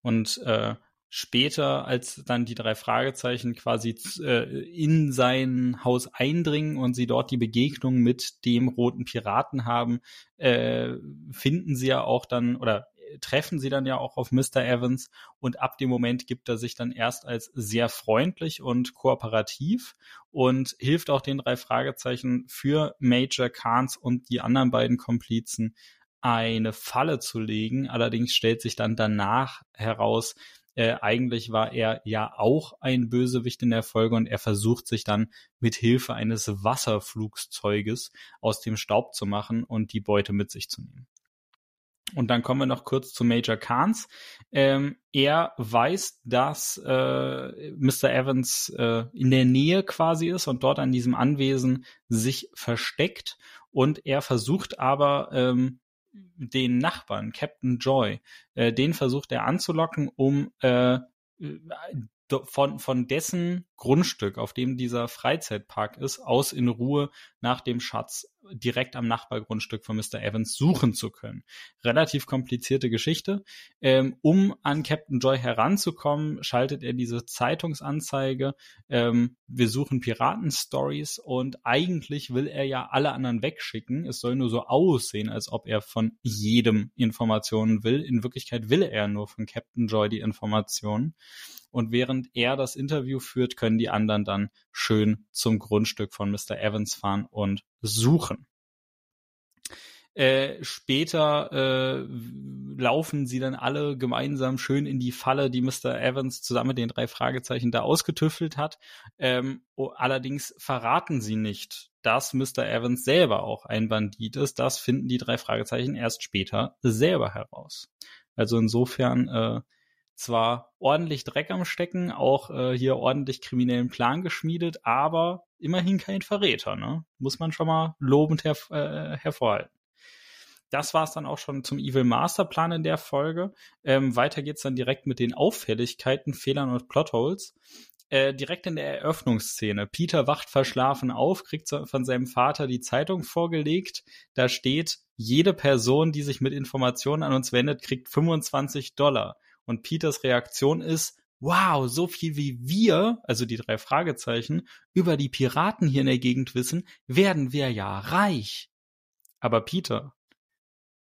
Und äh, später, als dann die drei Fragezeichen quasi äh, in sein Haus eindringen und sie dort die Begegnung mit dem roten Piraten haben, äh, finden sie ja auch dann oder treffen sie dann ja auch auf Mr. Evans und ab dem Moment gibt er sich dann erst als sehr freundlich und kooperativ und hilft auch den drei Fragezeichen für Major Kahns und die anderen beiden Komplizen eine Falle zu legen. Allerdings stellt sich dann danach heraus, äh, eigentlich war er ja auch ein Bösewicht in der Folge und er versucht sich dann mit Hilfe eines Wasserflugzeuges aus dem Staub zu machen und die Beute mit sich zu nehmen. Und dann kommen wir noch kurz zu Major Kahns. Ähm, er weiß, dass äh, Mr. Evans äh, in der Nähe quasi ist und dort an diesem Anwesen sich versteckt. Und er versucht aber ähm, den Nachbarn, Captain Joy, äh, den versucht er anzulocken, um äh, von, von dessen Grundstück, auf dem dieser Freizeitpark ist, aus in Ruhe nach dem Schatz direkt am Nachbargrundstück von Mr. Evans suchen zu können. Relativ komplizierte Geschichte. Ähm, um an Captain Joy heranzukommen, schaltet er diese Zeitungsanzeige. Ähm, wir suchen Piraten-Stories und eigentlich will er ja alle anderen wegschicken. Es soll nur so aussehen, als ob er von jedem Informationen will. In Wirklichkeit will er nur von Captain Joy die Informationen. Und während er das Interview führt, können die anderen dann schön zum Grundstück von Mr. Evans fahren und suchen. Äh, später äh, laufen sie dann alle gemeinsam schön in die Falle, die Mr. Evans zusammen mit den drei Fragezeichen da ausgetüffelt hat. Ähm, allerdings verraten sie nicht, dass Mr. Evans selber auch ein Bandit ist. Das finden die drei Fragezeichen erst später selber heraus. Also insofern äh, zwar ordentlich Dreck am Stecken, auch äh, hier ordentlich kriminellen Plan geschmiedet, aber immerhin kein Verräter, ne? Muss man schon mal lobend her äh, hervorhalten. Das war es dann auch schon zum Evil Masterplan in der Folge. Ähm, weiter geht's dann direkt mit den Auffälligkeiten, Fehlern und Plotholes. äh, direkt in der Eröffnungsszene. Peter wacht verschlafen auf, kriegt von seinem Vater die Zeitung vorgelegt. Da steht, jede Person, die sich mit Informationen an uns wendet, kriegt 25 Dollar. Und Peters Reaktion ist, wow, so viel wie wir, also die drei Fragezeichen, über die Piraten hier in der Gegend wissen, werden wir ja reich. Aber Peter,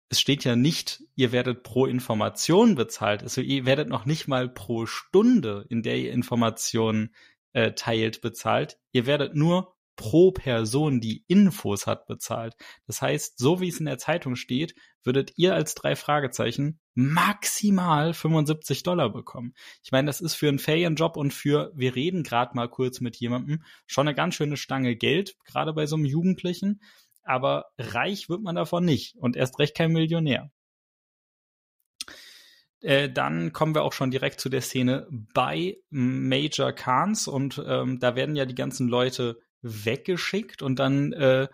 es steht ja nicht, ihr werdet pro Information bezahlt. Also ihr werdet noch nicht mal pro Stunde, in der ihr Informationen äh, teilt, bezahlt. Ihr werdet nur pro Person, die Infos hat, bezahlt. Das heißt, so wie es in der Zeitung steht, würdet ihr als drei Fragezeichen maximal 75 Dollar bekommen. Ich meine, das ist für einen Ferienjob und für, wir reden gerade mal kurz mit jemandem, schon eine ganz schöne Stange Geld, gerade bei so einem Jugendlichen aber reich wird man davon nicht und erst recht kein Millionär. Äh, dann kommen wir auch schon direkt zu der Szene bei Major Khans und ähm, da werden ja die ganzen Leute weggeschickt und dann äh,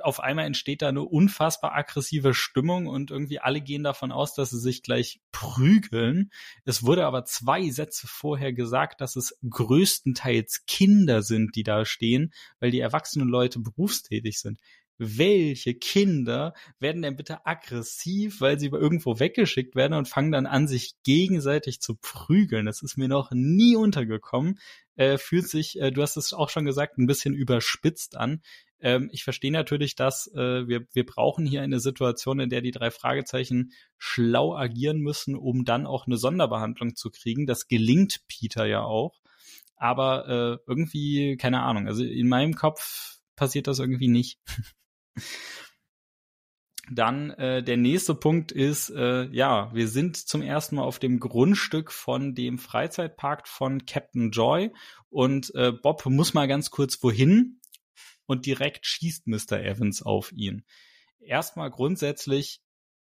auf einmal entsteht da eine unfassbar aggressive Stimmung und irgendwie alle gehen davon aus, dass sie sich gleich prügeln. Es wurde aber zwei Sätze vorher gesagt, dass es größtenteils Kinder sind, die da stehen, weil die erwachsenen Leute berufstätig sind welche Kinder werden denn bitte aggressiv, weil sie irgendwo weggeschickt werden und fangen dann an, sich gegenseitig zu prügeln. Das ist mir noch nie untergekommen. Äh, fühlt sich, äh, du hast es auch schon gesagt, ein bisschen überspitzt an. Ähm, ich verstehe natürlich, dass äh, wir, wir brauchen hier eine Situation, in der die drei Fragezeichen schlau agieren müssen, um dann auch eine Sonderbehandlung zu kriegen. Das gelingt Peter ja auch. Aber äh, irgendwie, keine Ahnung, also in meinem Kopf passiert das irgendwie nicht. Dann äh, der nächste Punkt ist, äh, ja, wir sind zum ersten Mal auf dem Grundstück von dem Freizeitpark von Captain Joy und äh, Bob muss mal ganz kurz wohin und direkt schießt Mr. Evans auf ihn. Erstmal grundsätzlich,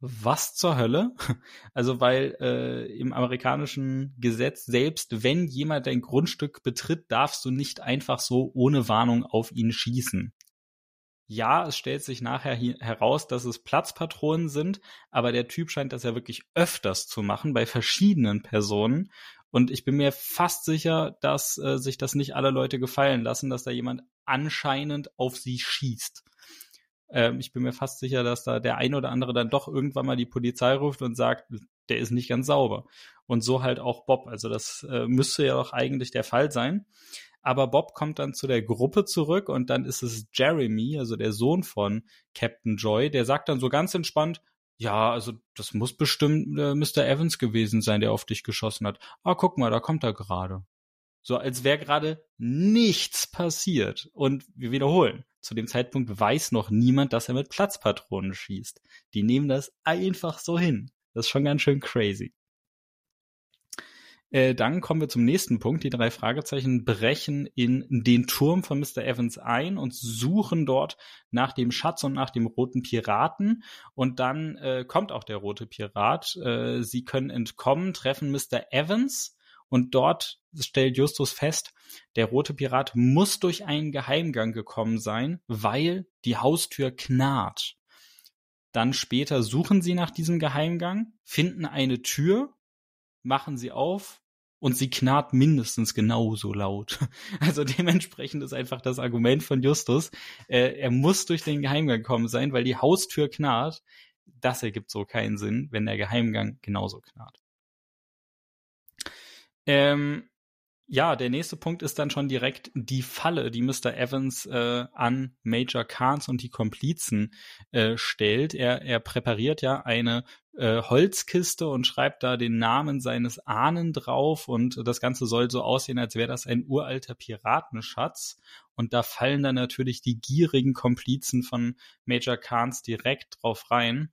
was zur Hölle? Also weil äh, im amerikanischen Gesetz selbst, wenn jemand dein Grundstück betritt, darfst du nicht einfach so ohne Warnung auf ihn schießen. Ja, es stellt sich nachher heraus, dass es Platzpatronen sind, aber der Typ scheint das ja wirklich öfters zu machen bei verschiedenen Personen. Und ich bin mir fast sicher, dass äh, sich das nicht alle Leute gefallen lassen, dass da jemand anscheinend auf sie schießt. Ähm, ich bin mir fast sicher, dass da der ein oder andere dann doch irgendwann mal die Polizei ruft und sagt, der ist nicht ganz sauber. Und so halt auch Bob. Also das äh, müsste ja doch eigentlich der Fall sein. Aber Bob kommt dann zu der Gruppe zurück und dann ist es Jeremy, also der Sohn von Captain Joy, der sagt dann so ganz entspannt, ja, also das muss bestimmt äh, Mr. Evans gewesen sein, der auf dich geschossen hat. Ah, guck mal, da kommt er gerade. So als wäre gerade nichts passiert. Und wir wiederholen, zu dem Zeitpunkt weiß noch niemand, dass er mit Platzpatronen schießt. Die nehmen das einfach so hin. Das ist schon ganz schön crazy. Äh, dann kommen wir zum nächsten Punkt. Die drei Fragezeichen brechen in den Turm von Mr. Evans ein und suchen dort nach dem Schatz und nach dem roten Piraten. Und dann äh, kommt auch der rote Pirat. Äh, sie können entkommen, treffen Mr. Evans. Und dort stellt Justus fest, der rote Pirat muss durch einen Geheimgang gekommen sein, weil die Haustür knarrt. Dann später suchen sie nach diesem Geheimgang, finden eine Tür, machen sie auf und sie knarrt mindestens genauso laut. Also dementsprechend ist einfach das Argument von Justus, äh, er muss durch den Geheimgang kommen sein, weil die Haustür knarrt. Das ergibt so keinen Sinn, wenn der Geheimgang genauso knarrt. Ähm, ja, der nächste Punkt ist dann schon direkt die Falle, die Mr. Evans äh, an Major Kahns und die Komplizen äh, stellt. Er, er präpariert ja eine äh, Holzkiste und schreibt da den Namen seines Ahnen drauf und das Ganze soll so aussehen, als wäre das ein uralter Piratenschatz. Und da fallen dann natürlich die gierigen Komplizen von Major Kahns direkt drauf rein.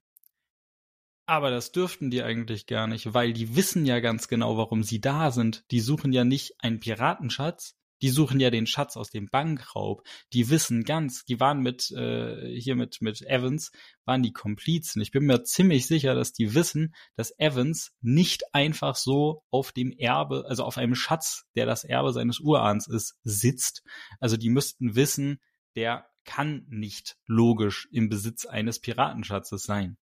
Aber das dürften die eigentlich gar nicht, weil die wissen ja ganz genau, warum sie da sind. Die suchen ja nicht einen Piratenschatz, die suchen ja den Schatz aus dem Bankraub. Die wissen ganz, die waren mit äh, hier mit mit Evans waren die Komplizen. Ich bin mir ziemlich sicher, dass die wissen, dass Evans nicht einfach so auf dem Erbe, also auf einem Schatz, der das Erbe seines Urahns ist, sitzt. Also die müssten wissen, der kann nicht logisch im Besitz eines Piratenschatzes sein.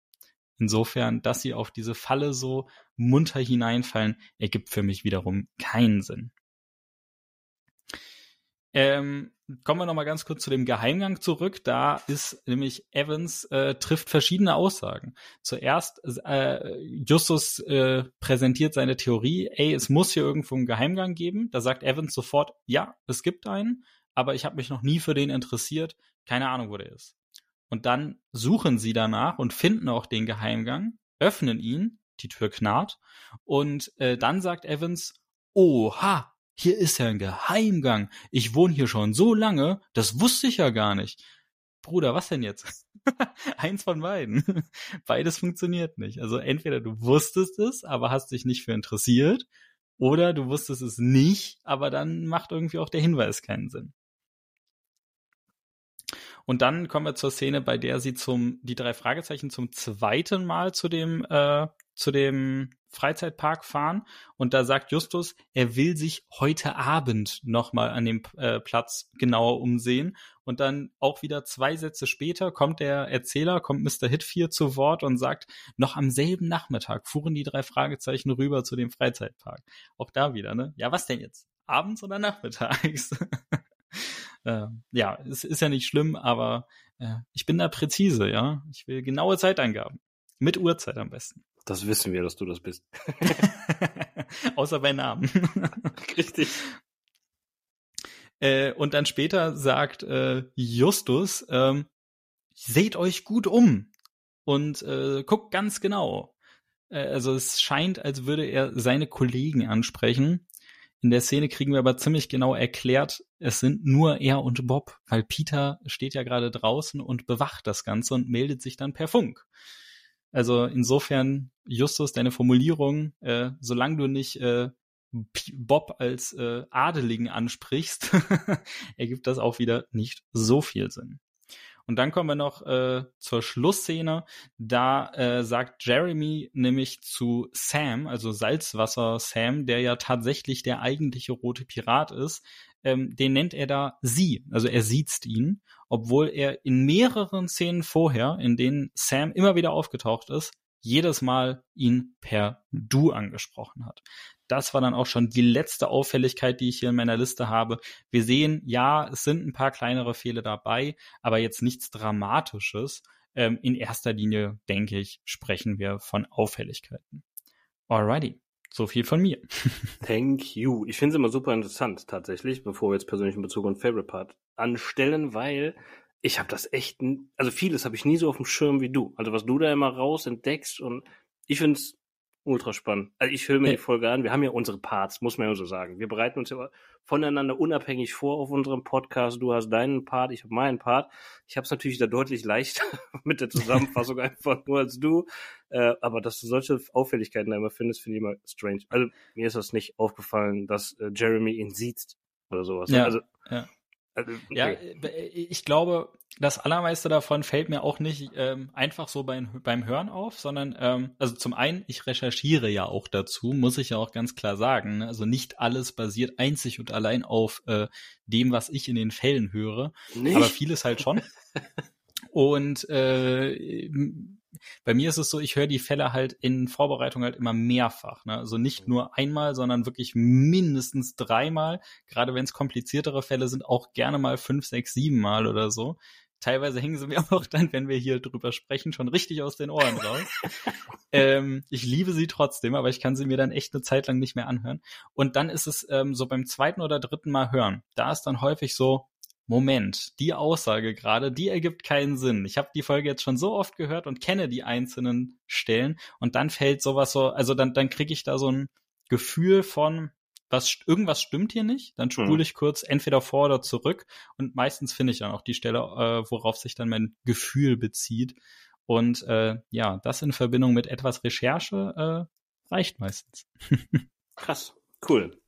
Insofern, dass sie auf diese Falle so munter hineinfallen, ergibt für mich wiederum keinen Sinn. Ähm, kommen wir noch mal ganz kurz zu dem Geheimgang zurück. Da ist nämlich Evans äh, trifft verschiedene Aussagen. Zuerst äh, Justus äh, präsentiert seine Theorie, ey, es muss hier irgendwo einen Geheimgang geben. Da sagt Evans sofort, ja, es gibt einen, aber ich habe mich noch nie für den interessiert. Keine Ahnung, wo der ist. Und dann suchen sie danach und finden auch den Geheimgang, öffnen ihn, die Tür knarrt und äh, dann sagt Evans, oha, hier ist ja ein Geheimgang. Ich wohne hier schon so lange, das wusste ich ja gar nicht. Bruder, was denn jetzt? Eins von beiden. Beides funktioniert nicht. Also entweder du wusstest es, aber hast dich nicht für interessiert, oder du wusstest es nicht, aber dann macht irgendwie auch der Hinweis keinen Sinn. Und dann kommen wir zur Szene, bei der sie zum die drei Fragezeichen zum zweiten Mal zu dem äh, zu dem Freizeitpark fahren und da sagt Justus, er will sich heute Abend nochmal an dem äh, Platz genauer umsehen und dann auch wieder zwei Sätze später kommt der Erzähler, kommt Mr. Hitfield zu Wort und sagt, noch am selben Nachmittag fuhren die drei Fragezeichen rüber zu dem Freizeitpark. Auch da wieder, ne? Ja, was denn jetzt? Abends oder nachmittags? äh, ja, es ist ja nicht schlimm, aber äh, ich bin da präzise, ja. Ich will genaue Zeitangaben. Mit Uhrzeit am besten. Das wissen wir, dass du das bist. Außer bei Namen. Richtig. Äh, und dann später sagt äh, Justus, ähm, seht euch gut um und äh, guckt ganz genau. Äh, also es scheint, als würde er seine Kollegen ansprechen. In der Szene kriegen wir aber ziemlich genau erklärt, es sind nur er und Bob, weil Peter steht ja gerade draußen und bewacht das Ganze und meldet sich dann per Funk. Also insofern, Justus, deine Formulierung, äh, solange du nicht äh, Bob als äh, Adeligen ansprichst, ergibt das auch wieder nicht so viel Sinn. Und dann kommen wir noch äh, zur Schlussszene. Da äh, sagt Jeremy nämlich zu Sam, also Salzwasser Sam, der ja tatsächlich der eigentliche rote Pirat ist, ähm, den nennt er da sie, also er sieht ihn, obwohl er in mehreren Szenen vorher, in denen Sam immer wieder aufgetaucht ist, jedes Mal ihn per Du angesprochen hat. Das war dann auch schon die letzte Auffälligkeit, die ich hier in meiner Liste habe. Wir sehen, ja, es sind ein paar kleinere Fehler dabei, aber jetzt nichts Dramatisches. Ähm, in erster Linie, denke ich, sprechen wir von Auffälligkeiten. Alrighty. So viel von mir. Thank you. Ich finde es immer super interessant, tatsächlich, bevor wir jetzt persönlichen Bezug und Favorite Part anstellen, weil ich habe das echt, also vieles habe ich nie so auf dem Schirm wie du. Also was du da immer raus entdeckst und ich finde es ultra spannend. Also ich höre mir die Folge an. Wir haben ja unsere Parts, muss man ja so sagen. Wir bereiten uns ja voneinander unabhängig vor auf unserem Podcast. Du hast deinen Part, ich habe meinen Part. Ich habe es natürlich da deutlich leichter mit der Zusammenfassung einfach nur als du. Äh, aber dass du solche Auffälligkeiten da immer findest, finde ich immer strange. Also mir ist das nicht aufgefallen, dass äh, Jeremy ihn sieht oder sowas. Ja, also, ja. Also, okay. Ja, äh, ich glaube, das allermeiste davon fällt mir auch nicht ähm, einfach so beim, beim Hören auf, sondern ähm, also zum einen, ich recherchiere ja auch dazu, muss ich ja auch ganz klar sagen. Ne? Also nicht alles basiert einzig und allein auf äh, dem, was ich in den Fällen höre, nicht? aber vieles halt schon. und äh, bei mir ist es so, ich höre die Fälle halt in Vorbereitung halt immer mehrfach. Ne? Also nicht mhm. nur einmal, sondern wirklich mindestens dreimal. Gerade wenn es kompliziertere Fälle sind, auch gerne mal fünf, sechs, sieben Mal oder so. Teilweise hängen sie mir auch dann, wenn wir hier drüber sprechen, schon richtig aus den Ohren raus. ähm, ich liebe sie trotzdem, aber ich kann sie mir dann echt eine Zeit lang nicht mehr anhören. Und dann ist es ähm, so beim zweiten oder dritten Mal hören. Da ist dann häufig so, Moment, die Aussage gerade, die ergibt keinen Sinn. Ich habe die Folge jetzt schon so oft gehört und kenne die einzelnen Stellen und dann fällt sowas so, also dann, dann kriege ich da so ein Gefühl von, was irgendwas stimmt hier nicht, dann spule mhm. ich kurz entweder vor oder zurück und meistens finde ich dann auch die Stelle, äh, worauf sich dann mein Gefühl bezieht. Und äh, ja, das in Verbindung mit etwas Recherche äh, reicht meistens. Krass, cool.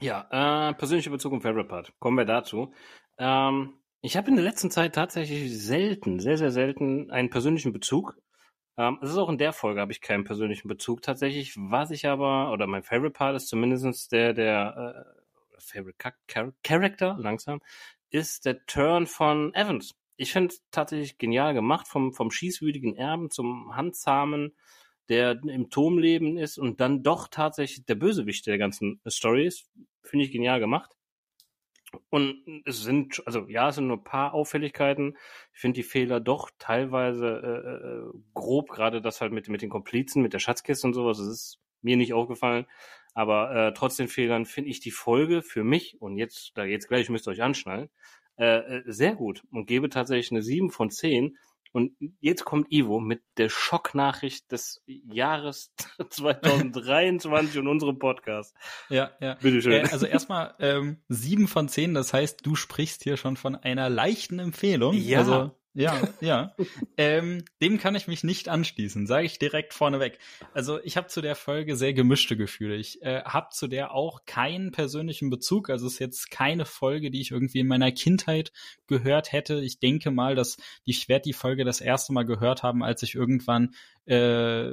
Ja, äh, persönliche Bezug und Favorite Part. Kommen wir dazu. Ähm, ich habe in der letzten Zeit tatsächlich selten, sehr, sehr selten einen persönlichen Bezug. Ähm, es ist auch in der Folge habe ich keinen persönlichen Bezug tatsächlich. Was ich aber, oder mein Favorite Part ist zumindest der, der äh, Favorite Char Character, langsam, ist der Turn von Evans. Ich finde tatsächlich genial gemacht, vom, vom schießwütigen Erben zum handzahmen, der im Turmleben ist und dann doch tatsächlich der Bösewicht der ganzen Story ist. Finde ich genial gemacht. Und es sind, also ja, es sind nur ein paar Auffälligkeiten. Ich finde die Fehler doch teilweise äh, äh, grob, gerade das halt mit, mit den Komplizen, mit der Schatzkiste und sowas, das ist mir nicht aufgefallen. Aber äh, trotz den Fehlern finde ich die Folge für mich, und jetzt, da jetzt gleich müsst ihr euch anschnallen, äh, äh sehr gut und gebe tatsächlich eine 7 von 10, und jetzt kommt Ivo mit der Schocknachricht des Jahres 2023 und unserem Podcast. Ja, ja. Bitteschön. Äh, also erstmal ähm, sieben von zehn, das heißt, du sprichst hier schon von einer leichten Empfehlung. Ja. Also ja, ja. ähm, dem kann ich mich nicht anschließen, sage ich direkt vorneweg. Also ich habe zu der Folge sehr gemischte Gefühle. Ich äh, habe zu der auch keinen persönlichen Bezug. Also es ist jetzt keine Folge, die ich irgendwie in meiner Kindheit gehört hätte. Ich denke mal, dass ich werde die Folge das erste Mal gehört haben, als ich irgendwann äh,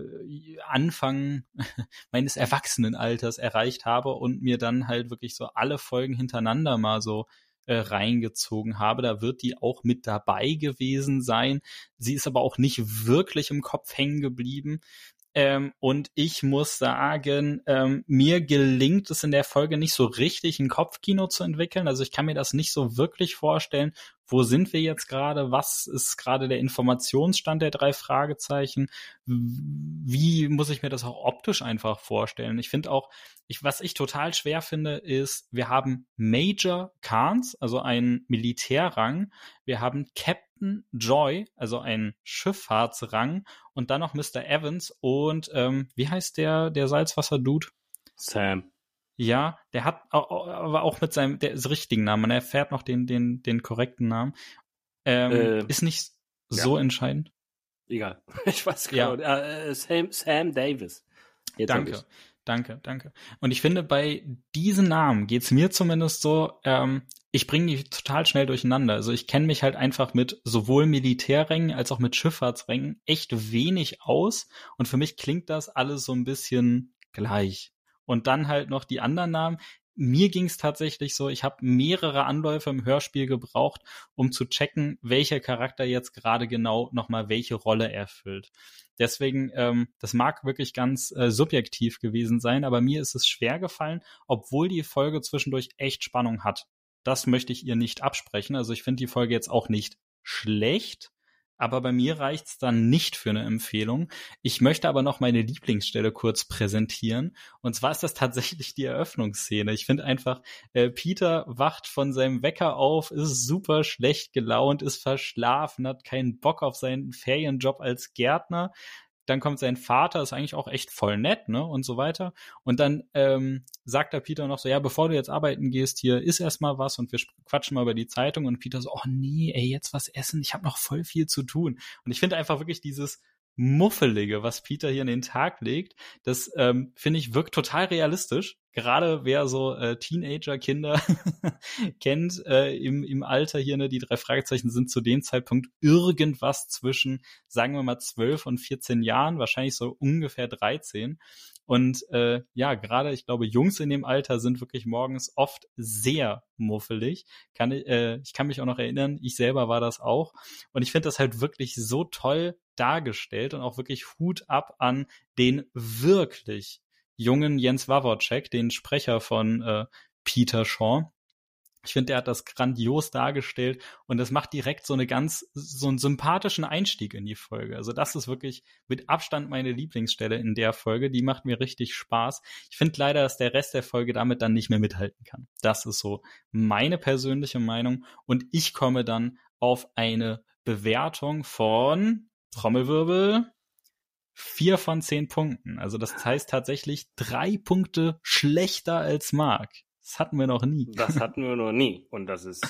Anfang meines Erwachsenenalters erreicht habe und mir dann halt wirklich so alle Folgen hintereinander mal so äh, reingezogen habe. Da wird die auch mit dabei gewesen sein. Sie ist aber auch nicht wirklich im Kopf hängen geblieben. Ähm, und ich muss sagen, ähm, mir gelingt es in der Folge nicht so richtig, ein Kopfkino zu entwickeln. Also ich kann mir das nicht so wirklich vorstellen. Wo sind wir jetzt gerade? Was ist gerade der Informationsstand der drei Fragezeichen? Wie muss ich mir das auch optisch einfach vorstellen? Ich finde auch, ich, was ich total schwer finde, ist, wir haben Major Khans, also einen Militärrang. Wir haben Captain Joy, also ein Schifffahrtsrang, und dann noch Mr. Evans und ähm, wie heißt der, der Salzwasser-Dude? Sam. Ja, der hat aber auch mit seinem der richtigen Namen, man erfährt noch den, den, den korrekten Namen. Ähm, äh, ist nicht so ja. entscheidend. Egal. Ich weiß genau. Ja. Äh, Sam, Sam Davis. Jetzt Danke. Danke, danke. Und ich finde, bei diesen Namen geht's mir zumindest so, ähm, ich bringe die total schnell durcheinander. Also ich kenne mich halt einfach mit sowohl Militärrängen als auch mit Schifffahrtsrängen echt wenig aus. Und für mich klingt das alles so ein bisschen gleich. Und dann halt noch die anderen Namen. Mir ging es tatsächlich so, ich habe mehrere Anläufe im Hörspiel gebraucht, um zu checken, welcher Charakter jetzt gerade genau nochmal welche Rolle erfüllt. Deswegen, ähm, das mag wirklich ganz äh, subjektiv gewesen sein, aber mir ist es schwer gefallen, obwohl die Folge zwischendurch echt Spannung hat. Das möchte ich ihr nicht absprechen. Also ich finde die Folge jetzt auch nicht schlecht, aber bei mir reicht's dann nicht für eine Empfehlung. Ich möchte aber noch meine Lieblingsstelle kurz präsentieren. Und zwar ist das tatsächlich die Eröffnungsszene. Ich finde einfach, äh, Peter wacht von seinem Wecker auf, ist super schlecht gelaunt, ist verschlafen, hat keinen Bock auf seinen Ferienjob als Gärtner, dann kommt sein Vater, ist eigentlich auch echt voll nett, ne, und so weiter. Und dann ähm, sagt der Peter noch so, ja, bevor du jetzt arbeiten gehst, hier ist erstmal was und wir quatschen mal über die Zeitung. Und Peter so, oh nee, ey, jetzt was essen, ich habe noch voll viel zu tun. Und ich finde einfach wirklich dieses Muffelige, was Peter hier in den Tag legt, das ähm, finde ich wirkt total realistisch. Gerade wer so äh, Teenager-Kinder kennt äh, im, im Alter hier, ne, die drei Fragezeichen sind zu dem Zeitpunkt irgendwas zwischen, sagen wir mal, 12 und 14 Jahren, wahrscheinlich so ungefähr 13. Und äh, ja, gerade ich glaube, Jungs in dem Alter sind wirklich morgens oft sehr muffelig. Kann äh, ich kann mich auch noch erinnern, ich selber war das auch. Und ich finde das halt wirklich so toll dargestellt und auch wirklich Hut ab an den wirklich jungen Jens Wawrczek, den Sprecher von äh, Peter Shaw. Ich finde, der hat das grandios dargestellt und das macht direkt so eine ganz, so einen sympathischen Einstieg in die Folge. Also das ist wirklich mit Abstand meine Lieblingsstelle in der Folge. Die macht mir richtig Spaß. Ich finde leider, dass der Rest der Folge damit dann nicht mehr mithalten kann. Das ist so meine persönliche Meinung und ich komme dann auf eine Bewertung von Trommelwirbel vier von zehn Punkten. Also das heißt tatsächlich drei Punkte schlechter als Mark. Das hatten wir noch nie. Das hatten wir noch nie. Und das ist,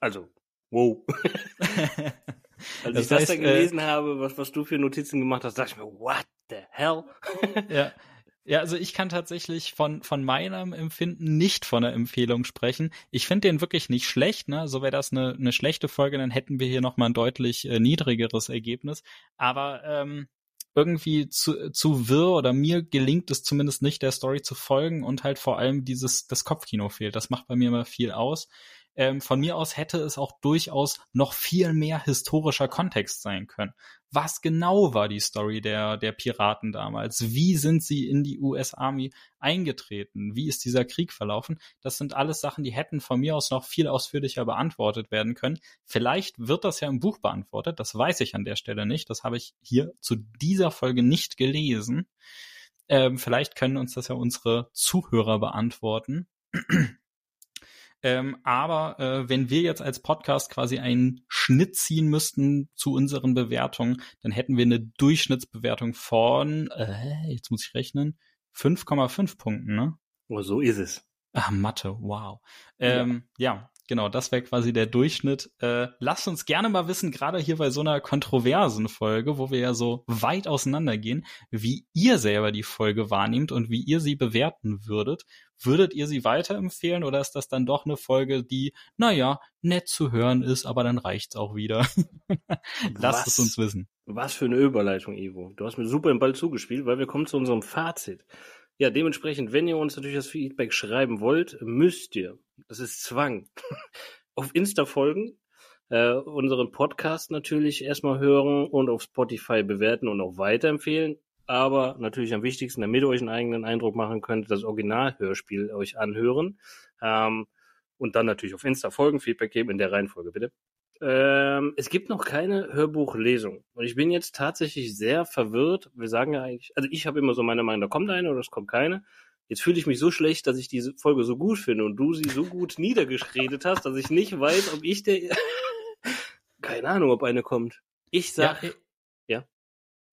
also, wow. Als das ich das da gelesen äh, habe, was, was du für Notizen gemacht hast, dachte ich mir, what the hell? ja. Ja, also ich kann tatsächlich von, von meinem Empfinden nicht von einer Empfehlung sprechen. Ich finde den wirklich nicht schlecht, ne? So wäre das eine, eine schlechte Folge, dann hätten wir hier nochmal ein deutlich äh, niedrigeres Ergebnis. Aber ähm, irgendwie zu, zu wirr oder mir gelingt es zumindest nicht, der Story zu folgen und halt vor allem dieses, das Kopfkino fehlt. Das macht bei mir immer viel aus. Ähm, von mir aus hätte es auch durchaus noch viel mehr historischer Kontext sein können. Was genau war die Story der, der Piraten damals? Wie sind sie in die US Army eingetreten? Wie ist dieser Krieg verlaufen? Das sind alles Sachen, die hätten von mir aus noch viel ausführlicher beantwortet werden können. Vielleicht wird das ja im Buch beantwortet. Das weiß ich an der Stelle nicht. Das habe ich hier zu dieser Folge nicht gelesen. Ähm, vielleicht können uns das ja unsere Zuhörer beantworten. Ähm, aber äh, wenn wir jetzt als Podcast quasi einen Schnitt ziehen müssten zu unseren Bewertungen, dann hätten wir eine Durchschnittsbewertung von, äh, jetzt muss ich rechnen, 5,5 Punkten, ne? Oh, so ist es. Ah, Mathe, wow. Ähm, ja. ja. Genau, das wäre quasi der Durchschnitt. Äh, lasst uns gerne mal wissen, gerade hier bei so einer kontroversen Folge, wo wir ja so weit auseinandergehen, wie ihr selber die Folge wahrnehmt und wie ihr sie bewerten würdet. Würdet ihr sie weiterempfehlen oder ist das dann doch eine Folge, die, naja, nett zu hören ist, aber dann reicht's auch wieder? Lasst es uns wissen. Was für eine Überleitung, Ivo. Du hast mir super den Ball zugespielt, weil wir kommen zu unserem Fazit. Ja, dementsprechend, wenn ihr uns natürlich das Feedback schreiben wollt, müsst ihr, das ist Zwang, auf Insta folgen, äh, unseren Podcast natürlich erstmal hören und auf Spotify bewerten und auch weiterempfehlen. Aber natürlich am wichtigsten, damit ihr euch einen eigenen Eindruck machen könnt, das Originalhörspiel euch anhören. Ähm, und dann natürlich auf Insta folgen, Feedback geben in der Reihenfolge, bitte. Ähm, es gibt noch keine Hörbuchlesung. Und ich bin jetzt tatsächlich sehr verwirrt. Wir sagen ja eigentlich, also ich habe immer so meine Meinung, da kommt eine oder es kommt keine. Jetzt fühle ich mich so schlecht, dass ich diese Folge so gut finde und du sie so gut niedergeschredet hast, dass ich nicht weiß, ob ich der. keine Ahnung, ob eine kommt. Ich sag. Ja, ja.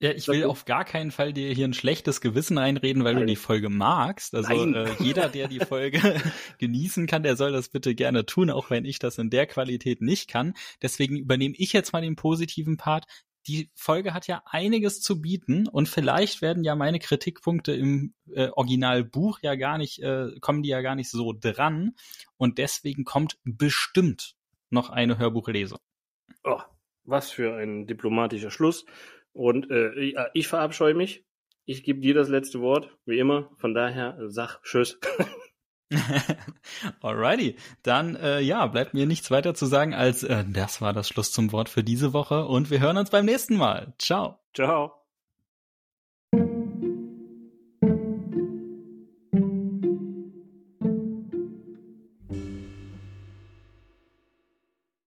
Ja, ich will auf gar keinen Fall dir hier ein schlechtes Gewissen einreden, weil Nein. du die Folge magst. Also äh, jeder, der die Folge genießen kann, der soll das bitte gerne tun, auch wenn ich das in der Qualität nicht kann. Deswegen übernehme ich jetzt mal den positiven Part. Die Folge hat ja einiges zu bieten und vielleicht werden ja meine Kritikpunkte im äh, Originalbuch ja gar nicht, äh, kommen die ja gar nicht so dran. Und deswegen kommt bestimmt noch eine Hörbuchlesung. Oh, was für ein diplomatischer Schluss. Und äh, ich verabscheue mich. Ich gebe dir das letzte Wort, wie immer. Von daher sag Tschüss. Alrighty, dann äh, ja, bleibt mir nichts weiter zu sagen als äh, das war das Schluss zum Wort für diese Woche und wir hören uns beim nächsten Mal. Ciao. Ciao.